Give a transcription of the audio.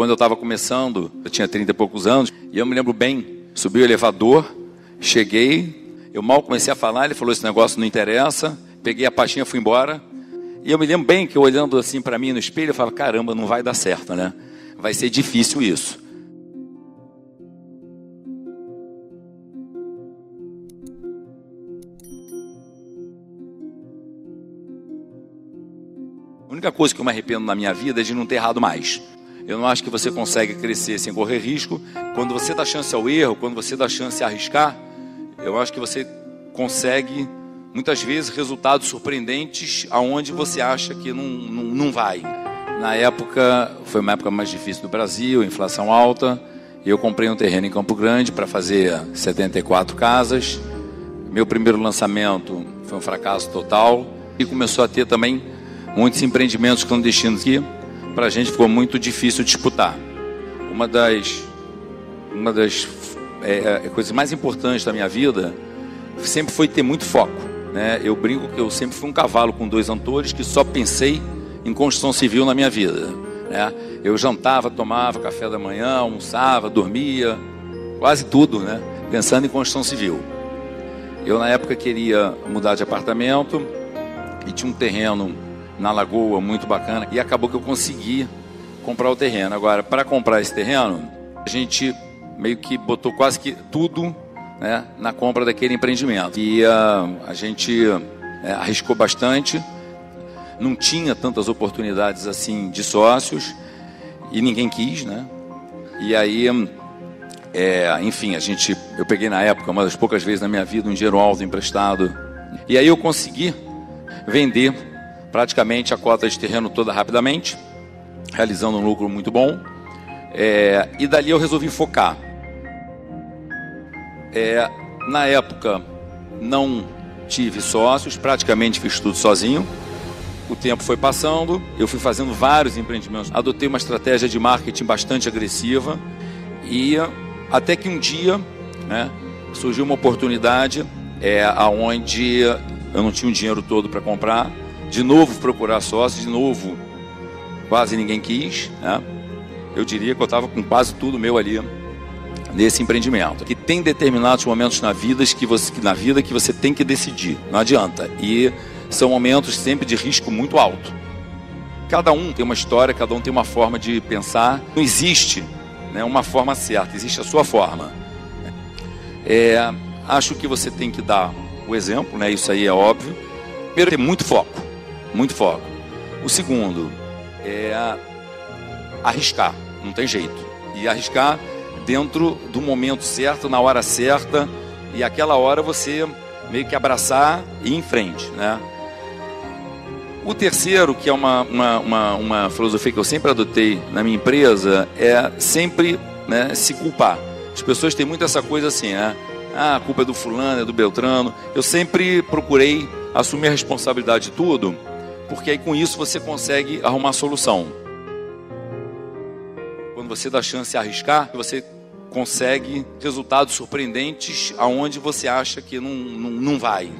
quando eu estava começando, eu tinha 30 e poucos anos, e eu me lembro bem, subi o elevador, cheguei, eu mal comecei a falar, ele falou: esse negócio não interessa, peguei a pastinha, fui embora. E eu me lembro bem que olhando assim para mim no espelho, eu falo: caramba, não vai dar certo, né? Vai ser difícil isso. A única coisa que eu me arrependo na minha vida é de não ter errado mais. Eu não acho que você consegue crescer sem correr risco. Quando você dá chance ao erro, quando você dá chance a arriscar, eu acho que você consegue muitas vezes resultados surpreendentes aonde você acha que não, não, não vai. Na época, foi uma época mais difícil do Brasil, inflação alta. Eu comprei um terreno em Campo Grande para fazer 74 casas. Meu primeiro lançamento foi um fracasso total e começou a ter também muitos empreendimentos clandestinos que para a gente ficou muito difícil disputar. Uma das, uma das é, é, coisas mais importantes da minha vida sempre foi ter muito foco. Né? Eu brinco que eu sempre fui um cavalo com dois antores que só pensei em construção civil na minha vida. Né? Eu jantava, tomava café da manhã, almoçava, dormia, quase tudo, né? pensando em construção civil. Eu na época queria mudar de apartamento e tinha um terreno na lagoa, muito bacana. E acabou que eu consegui comprar o terreno. Agora, para comprar esse terreno, a gente meio que botou quase que tudo né, na compra daquele empreendimento. E uh, a gente uh, arriscou bastante, não tinha tantas oportunidades assim de sócios e ninguém quis, né? E aí, é, enfim, a gente, eu peguei na época uma das poucas vezes na minha vida um dinheiro alto emprestado e aí eu consegui vender praticamente a cota de terreno toda rapidamente, realizando um lucro muito bom. É, e dali eu resolvi focar. É, na época não tive sócios, praticamente fiz tudo sozinho. O tempo foi passando, eu fui fazendo vários empreendimentos. Adotei uma estratégia de marketing bastante agressiva e até que um dia né, surgiu uma oportunidade é, aonde eu não tinha o dinheiro todo para comprar de novo procurar sócio, de novo quase ninguém quis, né? Eu diria que eu estava com quase tudo meu ali nesse empreendimento. Que tem determinados momentos na vida que você na vida que você tem que decidir, não adianta. E são momentos sempre de risco muito alto. Cada um tem uma história, cada um tem uma forma de pensar. Não existe né, uma forma certa, existe a sua forma. É, acho que você tem que dar o exemplo, né? Isso aí é óbvio. Primeiro, ter muito foco muito foco. O segundo é arriscar, não tem jeito. E arriscar dentro do momento certo, na hora certa, e aquela hora você meio que abraçar e ir em frente, né? O terceiro, que é uma, uma, uma, uma filosofia que eu sempre adotei na minha empresa, é sempre né, se culpar. As pessoas têm muito essa coisa assim, né? Ah, a culpa é do fulano, é do Beltrano. Eu sempre procurei assumir a responsabilidade de tudo porque aí com isso você consegue arrumar a solução. Quando você dá chance de arriscar, você consegue resultados surpreendentes aonde você acha que não, não, não vai.